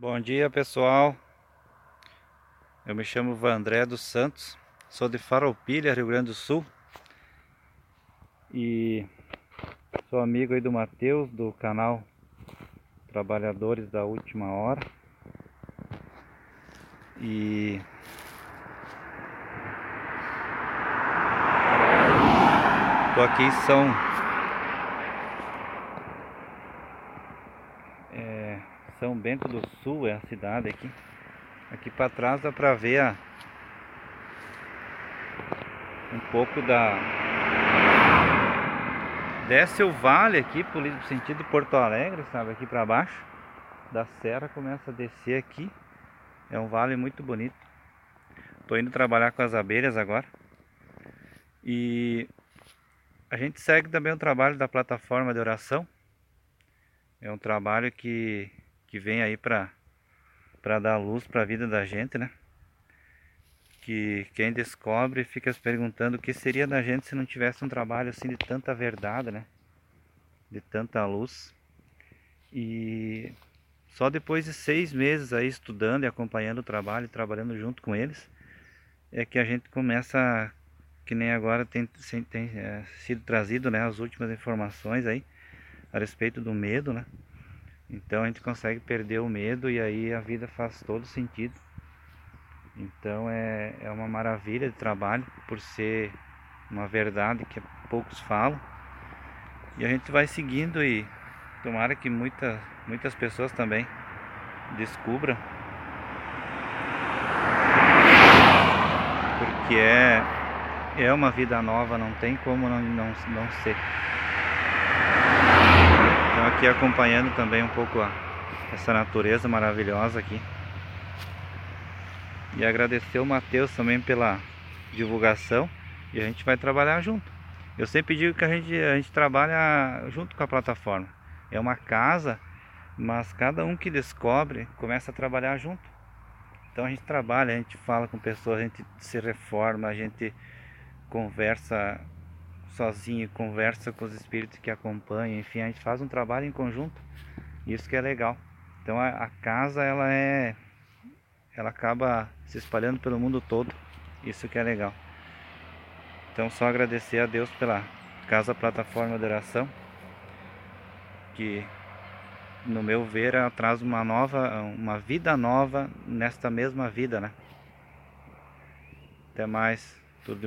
Bom dia pessoal, eu me chamo Vandré dos Santos, sou de Farroupilha, Rio Grande do Sul. E sou amigo aí do Matheus do canal Trabalhadores da Última Hora. E tô aqui em São São Bento do Sul é a cidade aqui. Aqui para trás dá para ver a, um pouco da desce o vale aqui pro sentido Porto Alegre, sabe, aqui para baixo da serra começa a descer aqui. É um vale muito bonito. Tô indo trabalhar com as abelhas agora. E a gente segue também o trabalho da plataforma de oração. É um trabalho que que vem aí para para dar luz para a vida da gente, né? Que quem descobre fica se perguntando o que seria da gente se não tivesse um trabalho assim de tanta verdade, né? De tanta luz. E só depois de seis meses aí estudando e acompanhando o trabalho, trabalhando junto com eles, é que a gente começa, que nem agora tem, tem é, sido trazido, né? As últimas informações aí a respeito do medo, né? Então a gente consegue perder o medo e aí a vida faz todo sentido. Então é, é uma maravilha de trabalho por ser uma verdade que poucos falam. E a gente vai seguindo e tomara que muita, muitas pessoas também descubram. Porque é, é uma vida nova, não tem como não, não, não ser. Aqui acompanhando também um pouco essa natureza maravilhosa aqui. E agradecer o Matheus também pela divulgação. E a gente vai trabalhar junto. Eu sempre digo que a gente, a gente trabalha junto com a plataforma. É uma casa, mas cada um que descobre começa a trabalhar junto. Então a gente trabalha, a gente fala com pessoas, a gente se reforma, a gente conversa sozinho, conversa com os espíritos que acompanham, enfim, a gente faz um trabalho em conjunto. Isso que é legal. Então a, a casa ela é ela acaba se espalhando pelo mundo todo. Isso que é legal. Então só agradecer a Deus pela Casa Plataforma de Oração que no meu ver ela traz uma nova, uma vida nova nesta mesma vida, né? Até mais, tudo de bom.